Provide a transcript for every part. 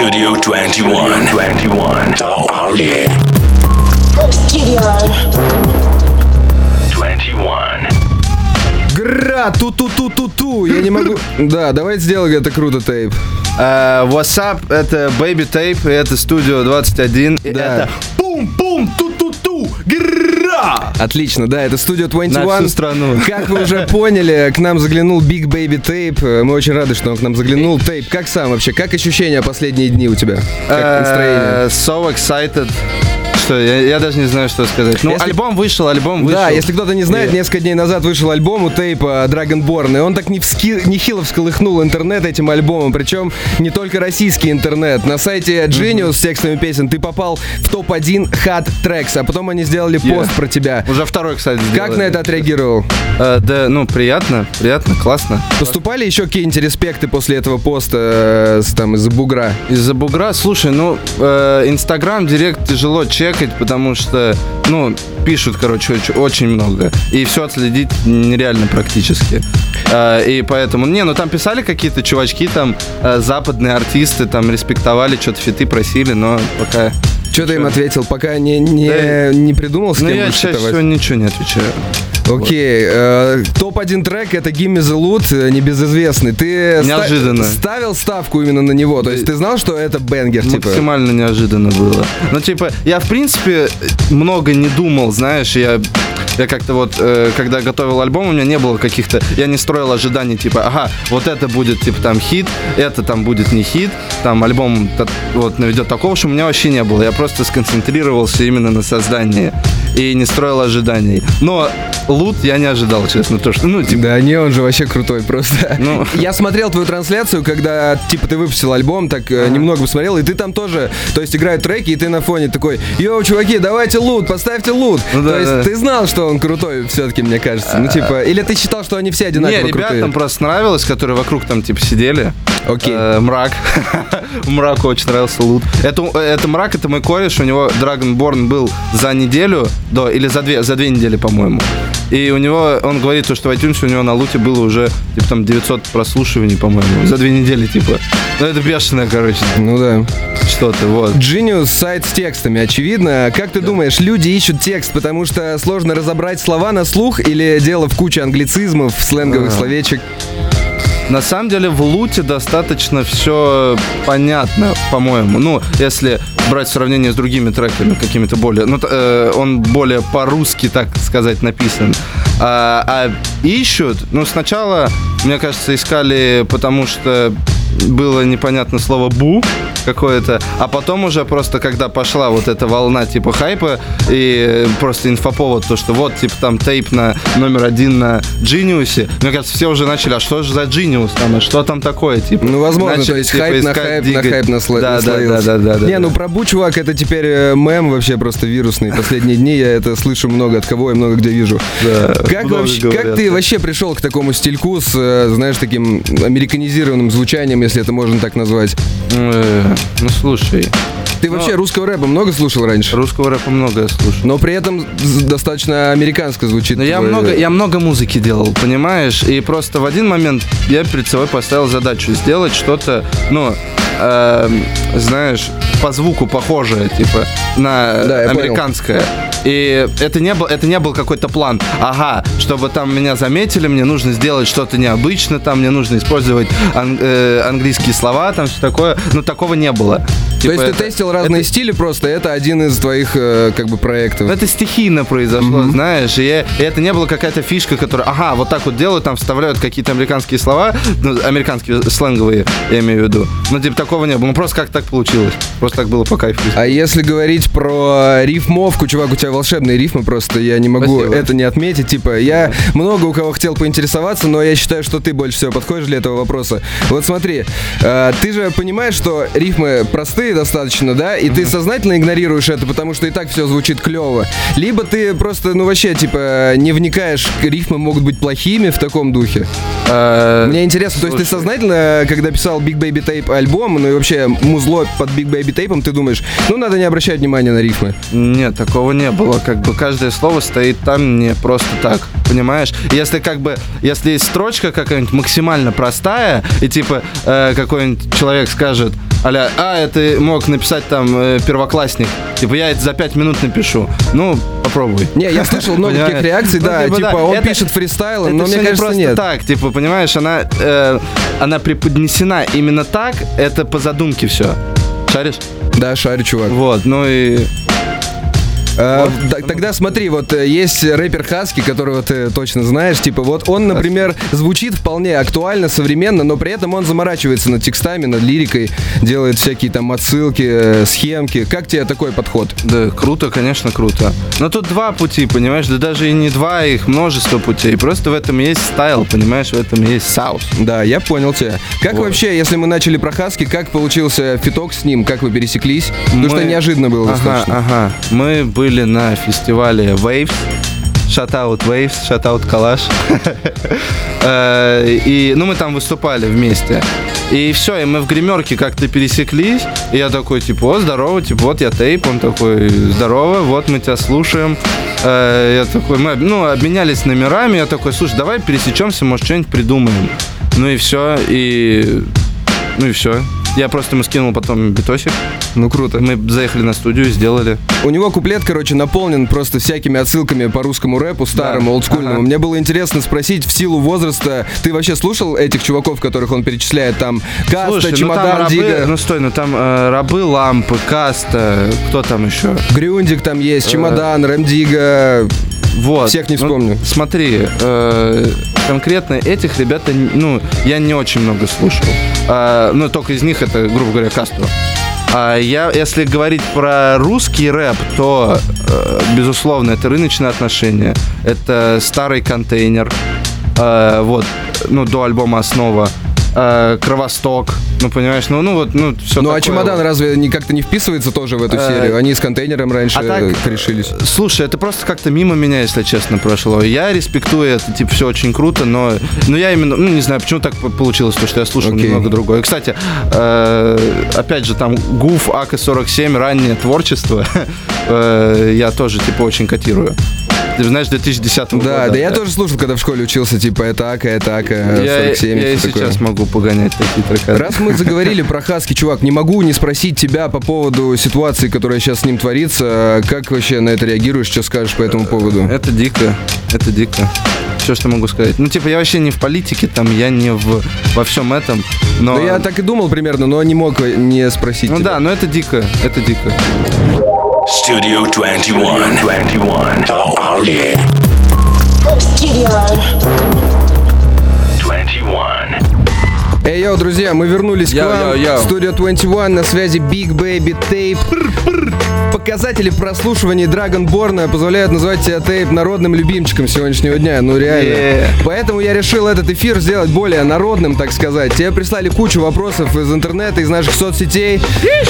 Studio 21. 21. Oh, yeah. Studio. 21. Гра, ту-ту-ту-ту-ту. Я не могу... Да, давайте сделаем это круто, тейп. Э, What's up? Это Baby Tape, это студио 21. И Да. это! Отлично, да, это студия На 21. всю страну. Как вы уже поняли, к нам заглянул Big Baby Tape. Мы очень рады, что он к нам заглянул. Тейп, как сам вообще? Как ощущения последние дни у тебя? Как настроение? Э, So excited. Что, я, я даже не знаю, что сказать. Ну, Если- альбом вышел, альбом вышел. Да, если кто-то не знает, И- несколько дней назад вышел альбом у Тейпа Dragonborn, и он так не вски- нехило всколыхнул интернет этим альбомом, причем не только российский интернет. На сайте Genius с текстами песен ты попал в топ-1 Hot Tracks, а потом они сделали Yeah. пост про тебя. Уже второй, кстати, Как сделали. на это отреагировал? Э, да, ну, приятно, приятно, классно. Поступали еще какие-нибудь респекты после этого поста э, там из-за бугра? Из-за бугра, слушай, ну, э, Инстаграм, Директ тяжело чекать, потому что, ну, пишут, короче, оч- очень много. И все отследить нереально практически. Э, и поэтому, не, ну там писали какие-то чувачки, там, э, западные артисты, там, респектовали, что-то фиты просили, но пока... Что ты им ответил? Пока не, не, Да. не придумал, с Ну, кем я будешь чаще фитовать? всего ничего не отвечаю. Окей, э, топ-1 трек это Gimme the Loot, э, небезызвестный. Ты ста- Неожиданно. ставил ставку именно на него, то есть ты знал, что это бенгер, типа? Максимально неожиданно было. Ну, типа, я, в принципе, много не думал, знаешь, я... Я как-то вот, э, когда готовил альбом, у меня не было каких-то... Я не строил ожиданий, типа, ага, вот это будет, типа, там, хит, это там будет не хит, там, альбом вот наведет такого, что у меня вообще не было. Я просто сконцентрировался именно на создании и не строил ожиданий. Но лут я не ожидал, честно, то, что, ну, типа, Да не, он же вообще крутой просто. Ну. Я смотрел твою трансляцию, когда, типа, ты выпустил альбом, так э, немного посмотрел, и ты там тоже, то есть играют треки, и ты на фоне такой, йоу, чуваки, давайте лут, поставьте лут. Ну то да, есть да. ты знал, что он крутой все-таки, мне кажется. Ну, типа, или ты считал, что они все одинаково Не, крутые? ребятам просто нравилось, которые вокруг там типа сидели. Окей. Э, мрак. Мраку очень нравился лут. Это, это мрак, это мой кореш, у него Dragonborn был за неделю до, или за две, за две недели, по-моему. И у него, он говорит, то, что в iTunes у него на луте было уже, типа, там 900 прослушиваний, по-моему, за две недели, типа. Ну, это бешеное, короче, Ну да. что-то, вот. Genius сайт с текстами, очевидно. Как ты думаешь, люди ищут текст, потому что сложно разобрать слова на слух или дело в куче англицизмов, сленговых словечек? На самом деле в луте достаточно все понятно, по-моему. Ну, если брать сравнение с другими треками, какими-то более... Ну, э, он более по-русски, так сказать, написан. А, а ищут, ну, сначала, мне кажется, искали, потому что было непонятно слово «бу» какое-то, а потом уже просто, когда пошла вот эта волна типа хайпа и просто инфоповод, то, что вот, типа, там тейп на номер один на Genius, мне кажется, все уже начали, а что же за Genius там, а что там такое, типа? Ну, возможно, Начали, то есть типа, хайп на искать, хайп, на хайп насла- да, да, да, наслоился. да, да, да, Не, да. ну про Бу, чувак, это теперь э, мем вообще просто вирусный. Последние дни я это слышу много от кого и много где вижу. Да, Как, вообще, как говорят. ты вообще пришел к такому стильку с, э, знаешь, таким американизированным звучанием, если это можно так назвать? Э, Ну, слушай, Ты вообще русского рэпа много слушал раньше? русского рэпа много я слушаю. Но при этом достаточно американско звучит. Но я твой- много, я много музыки делал, понимаешь? И просто в один момент я перед собой поставил задачу сделать что-то, ну, эм, знаешь, по звуку похожее, типа, на Да, американское. И это не был, это не был какой-то план. Ага, чтобы там меня заметили, мне нужно сделать что-то необычное, там мне нужно использовать ан- э, английские слова, там все такое. Ну такого не было. То Типа есть ты это- тестил разные это- стили просто, это один из твоих э, как бы проектов. Это стихийно произошло, знаешь, и, и это не была какая-то фишка, которая, ага, вот так вот делают, там вставляют какие-то американские слова, ну, американские сленговые, я имею в виду. Ну, типа, такого не было, ну, просто как так получилось, просто так было по кайфу. А если говорить про рифмовку, чувак, у тебя волшебные рифмы просто, я не могу Спасибо. это не отметить. Типа, я много у кого хотел поинтересоваться, но я считаю, что ты больше всего подходишь для этого вопроса. Вот смотри, э, ты же понимаешь, что рифмы простые достаточно, да, и ты сознательно игнорируешь это, потому что и так все звучит клево. Либо ты просто, ну вообще, типа, не вникаешь, рифмы могут быть плохими в таком духе. Э, Мне интересно, то есть ты сознательно, когда писал Big Baby Tape альбом, ну и вообще музло под Big Baby Tape, ты думаешь, ну надо не обращать внимания на рифмы. Нет, такого не было. Как бы каждое слово стоит там не просто так. Понимаешь? Если как бы, если есть строчка какая-нибудь максимально простая, и типа э, какой-нибудь человек скажет, Аля, а, это мог написать там э, первоклассник. Типа, я это за пять минут напишу. Ну, попробуй. Не, я слышал много таких реакций, Ну, да, типа, типа он пишет фристайлом, Это но мне кажется нет. так, типа, понимаешь, она, э, она преподнесена именно так, это по задумке все. Шаришь? Да, шарю, чувак. Вот, ну и... А, т- Тогда смотри, вот э, есть рэпер Хаски, которого ты точно знаешь, типа вот он, например, звучит вполне актуально, современно, но при этом он заморачивается над текстами, над лирикой, делает всякие там отсылки, э, схемки. Как тебе такой подход? Да, круто, конечно, круто. Но тут два пути, понимаешь? Да даже и не два, их множество путей. Просто в этом есть style, понимаешь? В этом есть sauce. Да, я понял тебя. Как Вот. вообще, если мы начали про Хаски, как получился фиток с ним, как вы пересеклись? Потому что Мы- неожиданно было Ага, достаточно. ага. Мы были на фестивале Waves. Shoutout Waves, shoutout Калаш. Э, И, ну, мы там выступали вместе. И все, и мы в гримерке как-то пересеклись. И я такой, типа, о, здорово, типа, вот я тейп. Он такой, здорово, вот мы тебя слушаем. Э, Я такой, мы, ну, обменялись номерами. Я такой, слушай, давай пересечемся, может, что-нибудь придумаем. Ну и все, и... Ну и все. Я просто ему скинул потом битосик. Ну круто. Мы заехали на студию, сделали. У него куплет, короче, наполнен просто всякими отсылками по русскому рэпу, старому, Да. олдскульному. Ага. Мне было интересно спросить, в силу возраста, ты вообще слушал этих чуваков, которых он перечисляет? Там Каста, Слушай, ну там Чемодан, рабы, Дига, ну стой, ну там э, рабы лампы, каста, кто там еще? Грюндик там есть, Чемодан, Рэм Дига. Вот. Всех не Ну, вспомню. смотри, э, конкретно этих ребят, ну, я не очень много слушал. А, ну, только из них это, грубо говоря, Кастро. А я, если говорить про русский рэп, то, э, безусловно, это рыночные отношения, это старый контейнер, э, вот, ну, до альбома «Основа», э, Кровосток, ну, понимаешь, ну, ну, вот, ну, все Ну а Чемодан разве не как-то не вписывается тоже в эту Э, серию? Они с контейнером раньше а так- э, решились. Слушай, это просто как-то мимо меня, если честно, прошло. Я респектую это, типа, все очень круто, но, но я именно, ну, не знаю, почему так по- получилось, потому что я слушал Окей. немного другое. Кстати, э, опять же, там ГУФ, АК-47, раннее творчество, э, я тоже, типа, очень котирую. Ты же знаешь, 2010 года. Да, да, я тоже слушал, когда в школе учился, типа, это АК, это АК, Я, 47. я и такое. сейчас могу погонять такие треки. Раз мы заговорили про Хаски, чувак, не могу не спросить тебя по поводу ситуации, которая сейчас с ним творится. Как вообще на это реагируешь? Что скажешь по этому поводу? Это дико, это дико. Все, что могу сказать. Ну, типа, я вообще не в политике, там, я не в, во всем этом, но... Ну, я так и думал примерно, но не мог не спросить Ну тебя. да, но это дико, это дико. Studio 21. 21. Oh, yeah. Studio. 21. Ay, yo, друзья, мы вернулись Yo, к вам. yo, yo. Студия 21 на связи Big Baby Tape. Показатели прослушивания Драгонборна позволяют назвать тебя Тейп народным любимчиком сегодняшнего дня. Ну реально. Yeah. Поэтому я решил этот эфир сделать более народным, так сказать. Тебе прислали кучу вопросов из интернета, из наших соцсетей.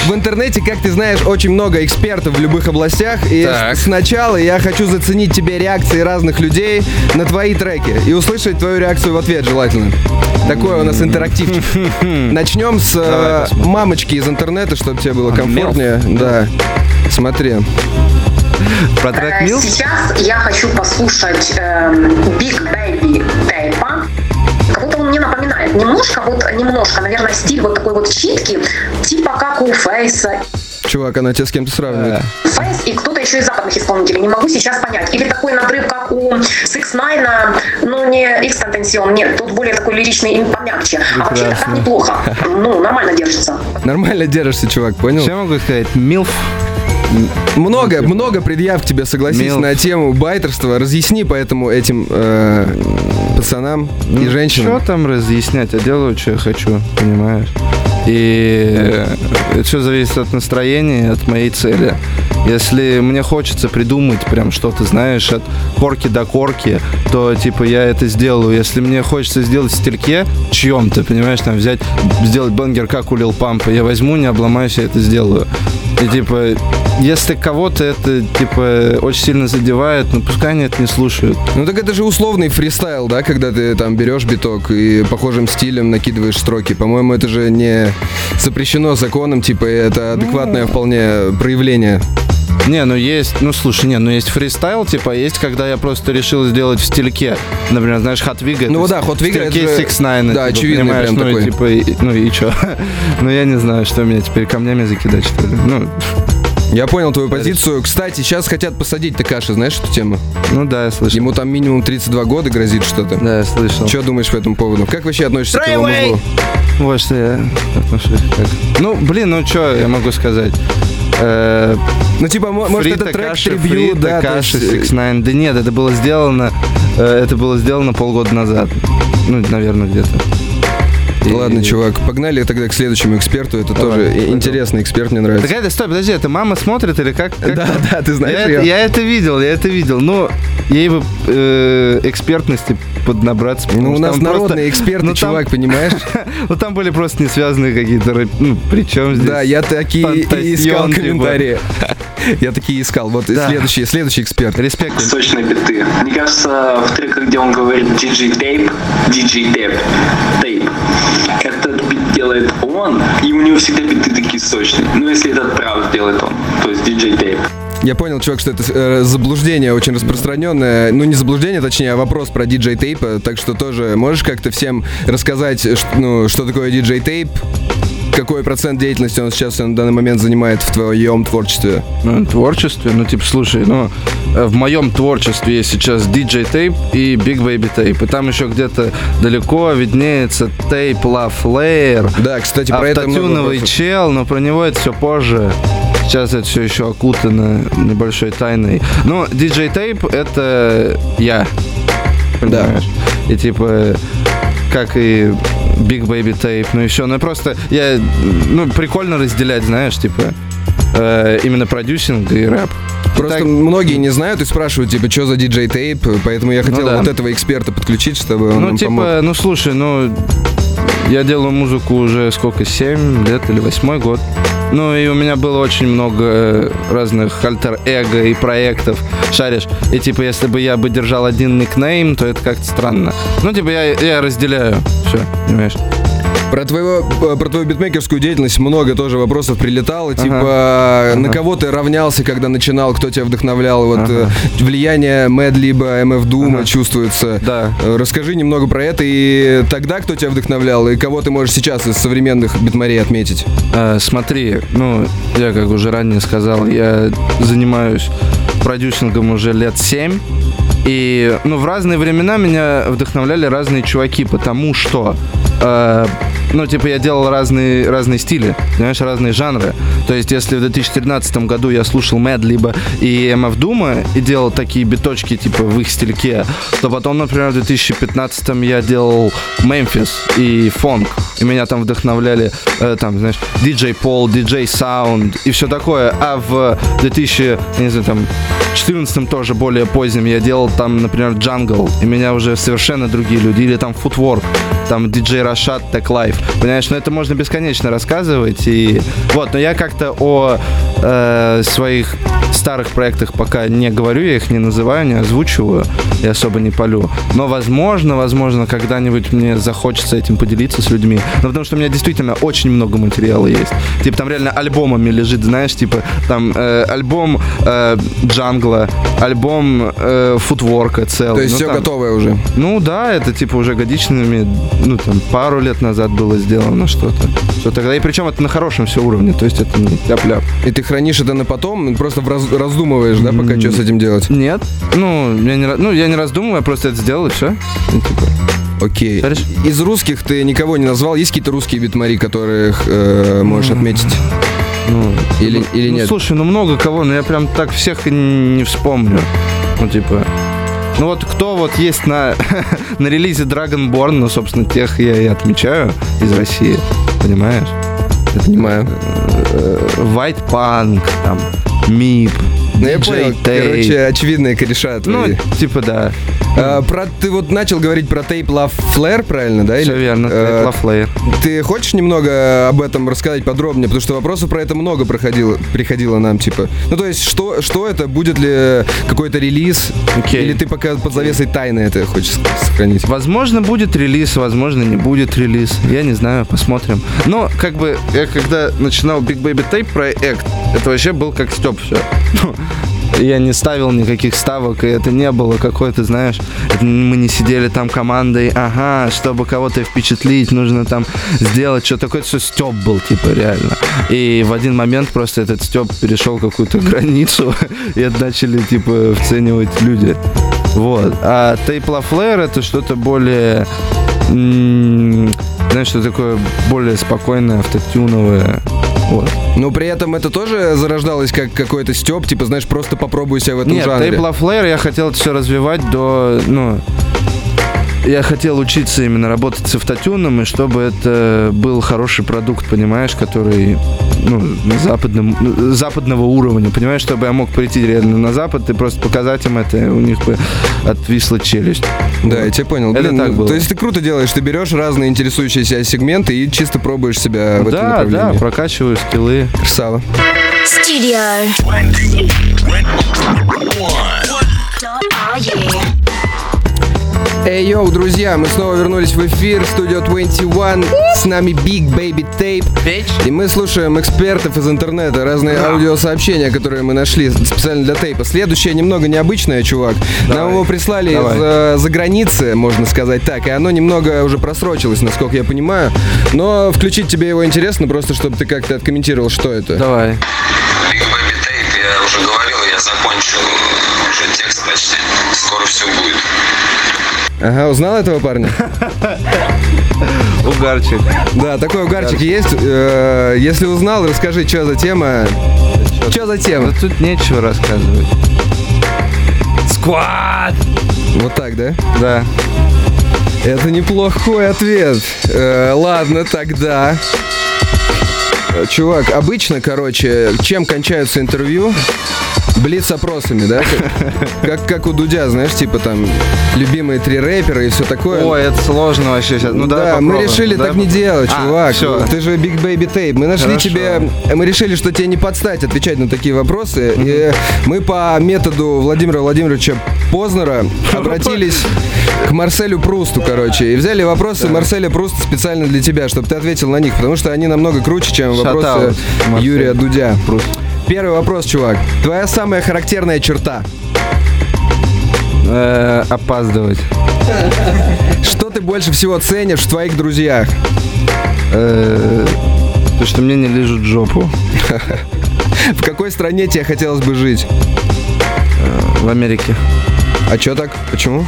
В интернете, как ты знаешь, очень много экспертов в любых областях. И Так. сначала я хочу заценить тебе реакции разных людей на твои треки и услышать твою реакцию в ответ желательно. Такой у нас интерактивчик. Начнем с э, мамочки из интернета, чтобы тебе было комфортнее. Да. Смотри. Про трек Э, Милс? Сейчас я хочу послушать эм, Big Baby Тейпа. Как-то он мне напоминает немножко, вот немножко, наверное, стиль вот такой вот читки, типа как у Фейса. Чувак, она тебя с кем-то сравнивает. Фейс и кто-то еще из западных исполнителей, не могу сейчас понять. Или такой надрыв, как у Six Nine, ну не X Tentacion, нет, тут более такой лиричный и помягче. А вообще так Прекрасно. неплохо, ну нормально держится. Нормально держишься, чувак, понял? Что я могу сказать? Милф? Много, много предъяв к тебе, согласись, Милф. на тему байтерства. Разъясни поэтому этим э, пацанам и женщинам. Что там разъяснять? Я делаю, что я хочу, понимаешь? И все зависит от настроения, от моей цели. Если мне хочется придумать прям что-то, знаешь, от корки до корки, то, типа, я это сделаю. Если мне хочется сделать в стильке чьем-то, понимаешь, там взять, сделать бенгер, как у Лил Пампа, я возьму, не обломаюсь, я это сделаю. И, типа, если кого-то это, типа, очень сильно задевает, ну, пускай они это не слушают. Ну так это же условный фристайл, да, когда ты там берешь биток и похожим стилем накидываешь строки. По-моему, это же не запрещено законом, типа, и это адекватное вполне проявление. Не, ну есть, ну слушай, не, ну есть фристайл, типа, есть, когда я просто решил сделать в стильке. Например, знаешь, Hot Wig. Ну да, Hot Wig это же- 6 9 да, очевидный понимаешь, прям ну, и такой. типа, и- ну и чё? ну я не знаю, что меня теперь камнями закидать, что ли. Ну, Я понял твою позицию. Кстати, сейчас хотят посадить Такаши, знаешь эту тему? ну да, я слышал. Ему там минимум 32 года грозит что-то. Да, я слышал. Что думаешь по этому поводу? Как вообще относишься к его Treyway! музлу? Вот что я отношусь. Ну, блин, ну что я могу сказать? Э, Ну, типа, мо- может, Фри это трек трибью, Фри да, Такаши, есть, э, 6 9 Да нет, это было сделано, э, это было сделано полгода назад. Ну, наверное, где-то. Ладно, чувак, погнали тогда к следующему эксперту. Это Давай, тоже пойдем. интересный эксперт, мне нравится. Так это, стой, подожди, это мама смотрит или как? как Да, там? да, ты знаешь я, я это видел, я это видел. Но ей бы э, экспертности поднабраться. Ну, у нас там просто- народные эксперты, ну, там- чувак, понимаешь? Ну, там были просто не связанные какие-то... Ну, причем здесь... Да, я такие искал типа. комментарии. Я такие искал. Вот Да. следующий, следующий эксперт. Респект. сочные биты. Мне кажется, в треках, где он говорит DJ Tape, DJ Tape, Этот бит делает он, и у него всегда биты такие сочные. Ну, если этот прав делает он, то есть DJ Tape. Я понял, чувак, что это э, заблуждение очень распространенное. Ну, не заблуждение, точнее, а вопрос про диджей тейп. Так что тоже можешь как-то всем рассказать, ш- ну, что такое диджей тейп? Какой процент деятельности он сейчас на данный момент занимает в твоем творчестве? Ну, творчестве, ну, типа, слушай, ну, э, в моем творчестве есть сейчас DJ Tape и Big Baby Tape. И там еще где-то далеко виднеется Tape Love Layer. Да, кстати, про это много чел, но про него это все позже. Сейчас это все еще окутано небольшой тайной. Но DJ Tape это я. Понимаешь? И типа, как и Big Baby Tape, ну все. Ну просто я, ну, прикольно разделять, знаешь, типа, э, именно продюсинг и рэп. Просто Так- многие не знают и спрашивают, типа, что за диджей тейп, поэтому я хотел да. вот этого эксперта подключить, чтобы он Ну, нам типа, помог. ну слушай, ну я делаю музыку уже сколько, 7 лет или восьмой год. Ну и у меня было очень много э, разных альтер-эго и проектов, шаришь. И типа, если бы я бы держал один никнейм, то это как-то странно. Ну, типа, я, я разделяю все, понимаешь? Про, твоего, э, про твою битмейкерскую деятельность много тоже вопросов прилетало. Типа, на кого ты равнялся, когда начинал, кто тебя вдохновлял? Вот Ага. э, влияние Мэд либо МФ Дума чувствуется. Да. Э, Расскажи немного про это и тогда кто тебя вдохновлял, и кого ты можешь сейчас из современных битмарей отметить? Э, смотри, ну, я как уже ранее сказал, я занимаюсь продюсингом уже лет 7. И, ну, в разные времена меня вдохновляли разные чуваки, потому что, э, ну, типа, я делал разные, разные стили, понимаешь, разные жанры. То есть, если в 2013 году я слушал Мэд либо и МФ Дума и делал такие биточки, типа, в их стильке, то потом, например, в 2015 я делал Мемфис и фонк. И меня там вдохновляли, э, там, знаешь, DJ Paul, DJ Sound и все такое. А в 2000, я не знаю, там, 14 тоже более поздним я делал там, например, jungle, и меня уже совершенно другие люди. Или там Footwork, там DJ Rashad, Teklife. Понимаешь, ну это можно бесконечно рассказывать. И вот, но я как-то о э, своих старых проектах пока не говорю, я их не называю, не озвучиваю и особо не палю. Но возможно, возможно, когда-нибудь мне захочется этим поделиться с людьми. Ну, потому что у меня действительно очень много материала есть. Типа там реально альбомами лежит, знаешь, типа там э, альбом э, Джангла, альбом э, Футворка целый. То есть Ну, все там- готовое уже. ну да, это типа уже годичными, ну там пару лет назад было сделано что-то. Что тогда, и причем это на хорошем все уровне, то есть это не тяп-ляп. И ты хранишь это на потом, просто раз- раздумываешь, да, пока что с этим делать? Нет, ну я не, ну, я не раздумываю, я просто это сделал и все. Окей. Хорошо. Из русских ты никого не назвал? Есть какие-то русские битмари, которых э, можешь отметить? Ну, Или, или ну, нет? слушай, ну много кого, но я прям так всех не вспомню. Ну, типа... Ну вот кто вот есть на, на релизе Dragonborn, ну, собственно, тех я и отмечаю из России, понимаешь? Это Понимаю. э, White Punk, там, Мип, Ну, я понял. Короче, очевидные кореша Ну, твои. типа, да. А, про, ты вот начал говорить про Tape Love Flare, правильно, да? Все или? верно, Э, Tape Love Layer. Ты хочешь немного об этом рассказать подробнее? Потому что вопросов про это много проходило, приходило нам, типа. Ну, то есть, что, что это? Будет ли какой-то релиз? Окей. Или ты пока под завесой тайны это хочешь сохранить? Возможно, будет релиз, возможно, не будет релиз. Я не знаю, посмотрим. Но, как бы, я когда начинал Big Baby Tape проект, это вообще был как Степ все. Я не ставил никаких ставок, и это не было какой-то, знаешь, мы не сидели там командой, ага, чтобы кого-то впечатлить, нужно там сделать что такое, все Степ был, типа, реально. И в один момент просто этот Степ перешел какую-то границу, и это начали, типа, вценивать люди. Вот. А Flare это что-то более... Знаешь, что такое более спокойное, автотюновое. Вот. Но при этом это тоже зарождалось как какой-то степ, типа, знаешь, просто попробуй себя в этом Нет, жанре. Tape La Flare я хотел это все развивать до... Ну, я хотел учиться именно работать с автотюном, и чтобы это был хороший продукт, понимаешь, который ну, на западном, ну, западного уровня, понимаешь, чтобы я мог прийти реально на Запад и просто показать им это, и у них бы отвисла челюсть. Да, я тебя понял. Это Блин, так ну, было. То есть ты круто делаешь, ты берешь разные интересующие себя сегменты и чисто пробуешь себя в этом Да, да, направлении. прокачиваю скиллы. Красава. Studio. Эй, йоу, друзья, мы снова вернулись в эфир, студио 21, с нами Big Baby Tape. И мы слушаем экспертов из интернета, разные аудиосообщения, которые мы нашли специально для тейпа. Следующее немного необычное, чувак. Нам его прислали Давай. из э, за границы, можно сказать так, и оно немного уже просрочилось, насколько я понимаю. Но включить тебе его интересно, просто чтобы ты как-то откомментировал, что это. Давай. Big Baby Tape, я уже говорил, я закончил уже текст почти. Скоро все будет. Ага, узнал этого парня? Угарчик. Да, такой угарчик есть. Э, Если узнал, расскажи, что за тема. Что за тема? Да тут нечего рассказывать. Сквад! Вот так, да? Да. Это неплохой ответ. Э, ладно, тогда. Э, Чувак, обычно, короче, чем кончаются интервью? Блиц опросами, да? Как, как, у Дудя, знаешь, типа там любимые три рэпера и все такое. Ой, это сложно вообще сейчас. Ну да, давай мы решили Давай так не делать, А, чувак. всё. Ты же Big Baby Tape. Мы нашли Хорошо. тебе... Мы решили, что тебе не подстать отвечать на такие вопросы. И мы по методу Владимира Владимировича Познера обратились к Марселю Прусту, короче. И взяли вопросы Марселя Пруста специально для тебя, чтобы ты ответил на них. Потому что они намного круче, чем вопросы Марсель Юрия Дудя. Первый вопрос, чувак. Твоя самая характерная черта? Э, опаздывать. Что ты больше всего ценишь в твоих друзьях? Э, то, что мне не лежит жопу. В какой стране тебе хотелось бы жить? В Америке. А чё так? Почему?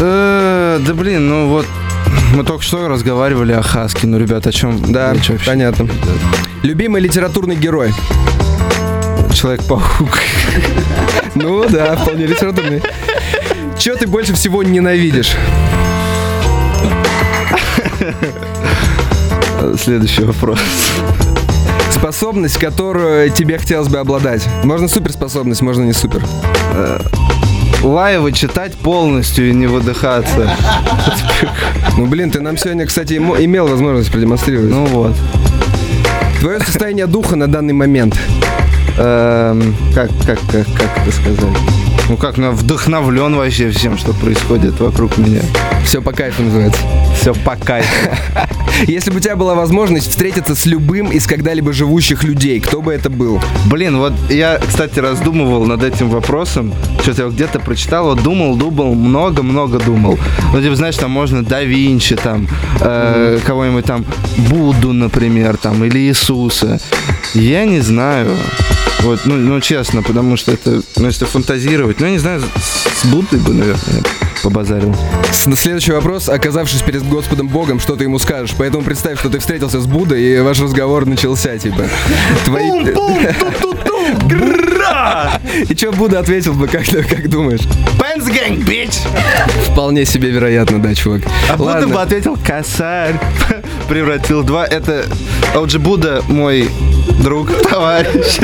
Э, да блин, ну вот мы только что разговаривали о Хаске. Ну, ребят, о чем? Да, речь вообще? понятно. Любимый литературный герой? Человек-паук. Ну да, вполне литературный. Чё ты больше всего ненавидишь? Следующий вопрос. Способность, которую тебе хотелось бы обладать. Можно суперспособность, можно не супер. Лаева читать полностью и не выдыхаться. Ну блин, ты нам сегодня, кстати, имел возможность продемонстрировать. Ну вот. Твое состояние духа на данный момент. Эм, как, как, как, как это сказать? Ну как, ну, вдохновлен вообще всем, что происходит вокруг меня. Все по кайфу называется. Все по кайфу. Если бы у тебя была возможность встретиться с любым из когда-либо живущих людей, кто бы это был? Блин, вот я, кстати, раздумывал над этим вопросом. Что-то я где-то прочитал, вот думал, думал, много-много думал. Ну, типа, знаешь, там можно Да Винчи, там, э, кого-нибудь там, Будду, например, там, или Иисуса. Я не знаю. Вот, ну, ну, честно, потому что это, ну, если фантазировать, ну, я не знаю, с, Буддой бы, наверное, побазарил. Следующий вопрос. Оказавшись перед Господом Богом, что ты ему скажешь? Поэтому представь, что ты встретился с Буддой, и ваш разговор начался, типа. Твои... И что Будда ответил бы, как, как думаешь? Пенс гэнг, бич! Вполне себе вероятно, да, чувак. А Будда Ладно. бы ответил косарь. Превратил два. Это OG Буда мой друг, товарищ.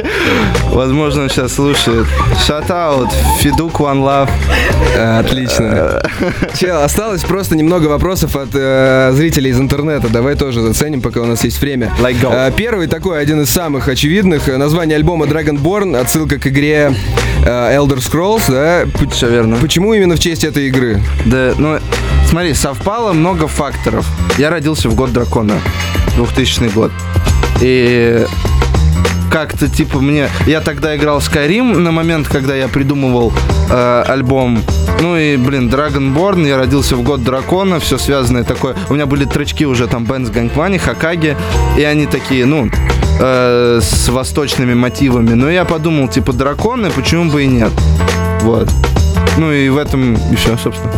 Возможно, он сейчас слушает. Shout out, Федук One Love. Отлично. Чел, осталось просто немного вопросов от э, зрителей из интернета. Давай тоже заценим, пока у нас есть время. Like go. Э, первый такой, один из самых очевидных. э, Название альбома Dragonborn, отсылка к игре э, Elder Scrolls, да? Все верно. Почему именно в честь этой игры? Да, ну, смотри, совпало много факторов. Я родился в год дракона, 2000 год. И как-то типа мне... Я тогда играл Skyrim на момент, когда я придумывал э, альбом. Ну и, блин, Dragonborn, я родился в год дракона, все связанное такое. У меня были тречки уже там Бенс Ганквани, Хакаги, и они такие, ну, э, с восточными мотивами. Но я подумал, типа, драконы, почему бы и нет? Вот. Ну и в этом и все, собственно.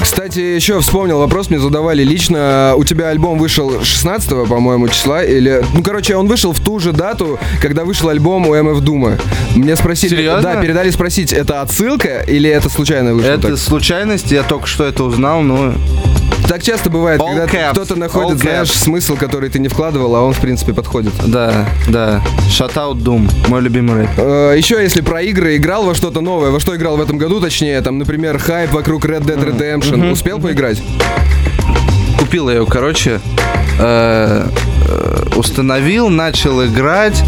Кстати, еще вспомнил вопрос, мне задавали лично. У тебя альбом вышел 16 по-моему, числа, или... Ну, короче, он вышел в ту же дату, когда вышел альбом у МФ Дума. Мне спросили... Серьезно? Да, передали спросить, это отсылка или это случайно вышло Это так? случайность, я только что это узнал, но Так часто бывает, All когда caps, кто-то находит, all знаешь, caps. смысл, который ты не вкладывал, а он, в принципе, подходит. да, да. Shout out Doom, мой любимый рэп. Э, Еще, если про игры, играл во что-то новое, во что играл в этом году, точнее, там, например, хайп вокруг Red Dead Redemption. Успел поиграть? Купил я ее, короче, э, э, установил, начал играть,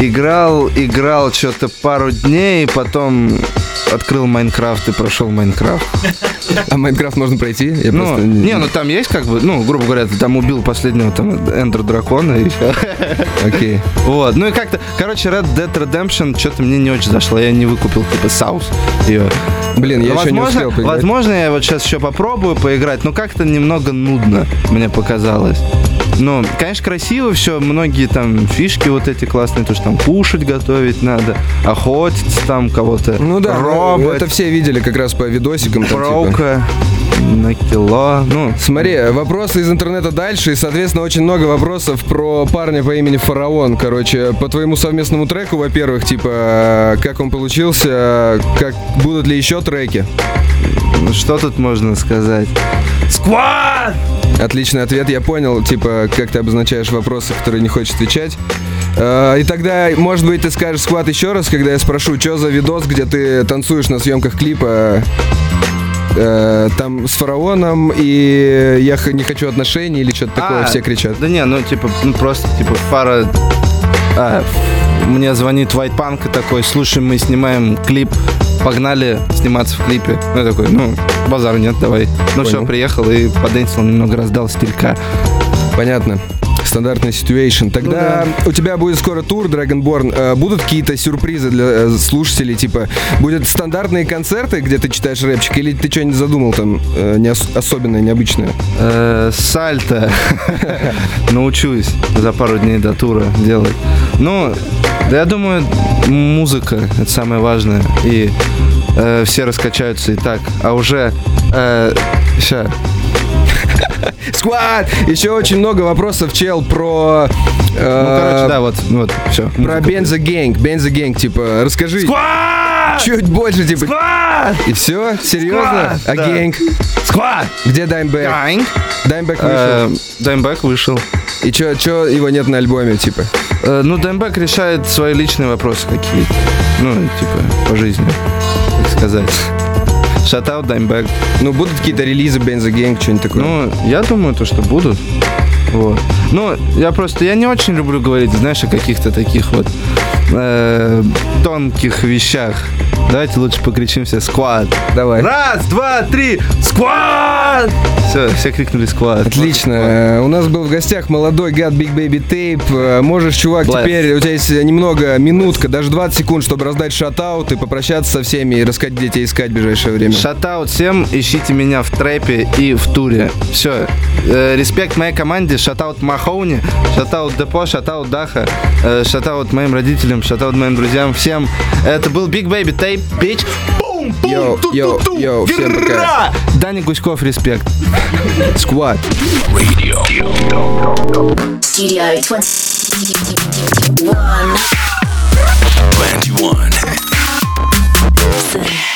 играл, играл что-то пару дней, потом открыл Minecraft и прошел Minecraft. А Minecraft можно пройти? Я Ну, просто... не, ну там есть как бы, ну, грубо говоря, ты там убил последнего там Ender Дракона и всё. Окей. Вот, ну и как-то, короче, Red Dead Redemption что-то мне не очень зашло, я не выкупил типа Саус ее. Блин, я еще не возможно, успел поиграть. возможно, я вот сейчас еще попробую поиграть, но как-то немного нудно, мне показалось. Ну, конечно, красиво все, многие там фишки вот эти классные, то, что там кушать готовить надо, охотиться там кого-то, Ну да, ну, робот, это все видели как раз по видосикам. там, типа. броука, на кило, ну, Смотри, вопросы из интернета дальше, и, соответственно, очень много вопросов про парня по имени Фараон. Короче, по твоему совместному треку, во-первых, типа, как он получился, как будут ли еще треки? ну, что тут можно сказать? Сквад! Отличный ответ, я понял, типа, как ты обозначаешь вопросы, которые не хочешь отвечать. Э, И тогда, может быть, ты скажешь склад еще раз, когда я спрошу, что за видос, где ты танцуешь на съемках клипа э, там с фараоном, и я не хочу отношений или что-то такое, А, все кричат. Да не, ну типа, ну просто типа фара. А, мне звонит White Punk и такой, слушай, мы снимаем клип, погнали сниматься в клипе. Ну я такой, ну, базар нет, давай. Ну все, Понял. приехал и подэнсил, немного раздал стилька. Понятно. Стандартный ситуэйшн. Тогда у тебя будет скоро тур Dragonborn. Э, Будут какие-то сюрпризы для э, слушателей? Типа, будут стандартные концерты, где ты читаешь рэпчик, или ты что-нибудь задумал там э, не ос- особенное, необычное? Сальто. Научусь за пару дней до тура делать. Ну, да я думаю, музыка это самое важное. И э, все раскачаются и так. А уже э, ща. Сквад! Еще очень много вопросов, чел, про... э, Ну, короче, да, вот, вот, все. Про Бенза Гэнг. Бенза Гэнг, типа, расскажи. Чуть больше, типа. И все? Серьезно? Сквад! А Да. Гэнг? Squad! Где Dimebag? Dimebag вышел. Э, Dimebag вышел. И чё, чё его нет на альбоме, типа? Э, Ну, Dimebag решает свои личные вопросы какие-то. Ну, типа, по жизни, так сказать. Shoutout Dimebag. Ну, будут какие-то релизы Benzo Gang, что-нибудь такое? Ну, я думаю, то, что будут. Вот. Ну, я просто, я не очень люблю говорить, знаешь, о каких-то таких вот э, тонких вещах. Давайте лучше покричим все «Сквад». Давай. Раз, два, три, «Сквад!» Все, все крикнули «Сквад». Отлично. Э, У нас был в гостях молодой гад Big Baby Tape. Э, Можешь, чувак, Bless. теперь у тебя есть немного, минутка, даже 20 секунд, чтобы раздать шатаут и попрощаться со всеми и рассказать, где тебя искать в ближайшее время. Шатаут всем, ищите меня в трэпе и в туре. Все. респект моей команде, шатаут Махоуни, шатаут Депо, шатаут Даха, э, shoutout моим родителям, shoutout моим друзьям, всем. Это был Big Baby Tape, Ay, bitch. Boom, boom, yo, two, yo, two, two. Yo, всем пока. Дани Гуськов, респект. Squad. Radio. Studio 21. 21.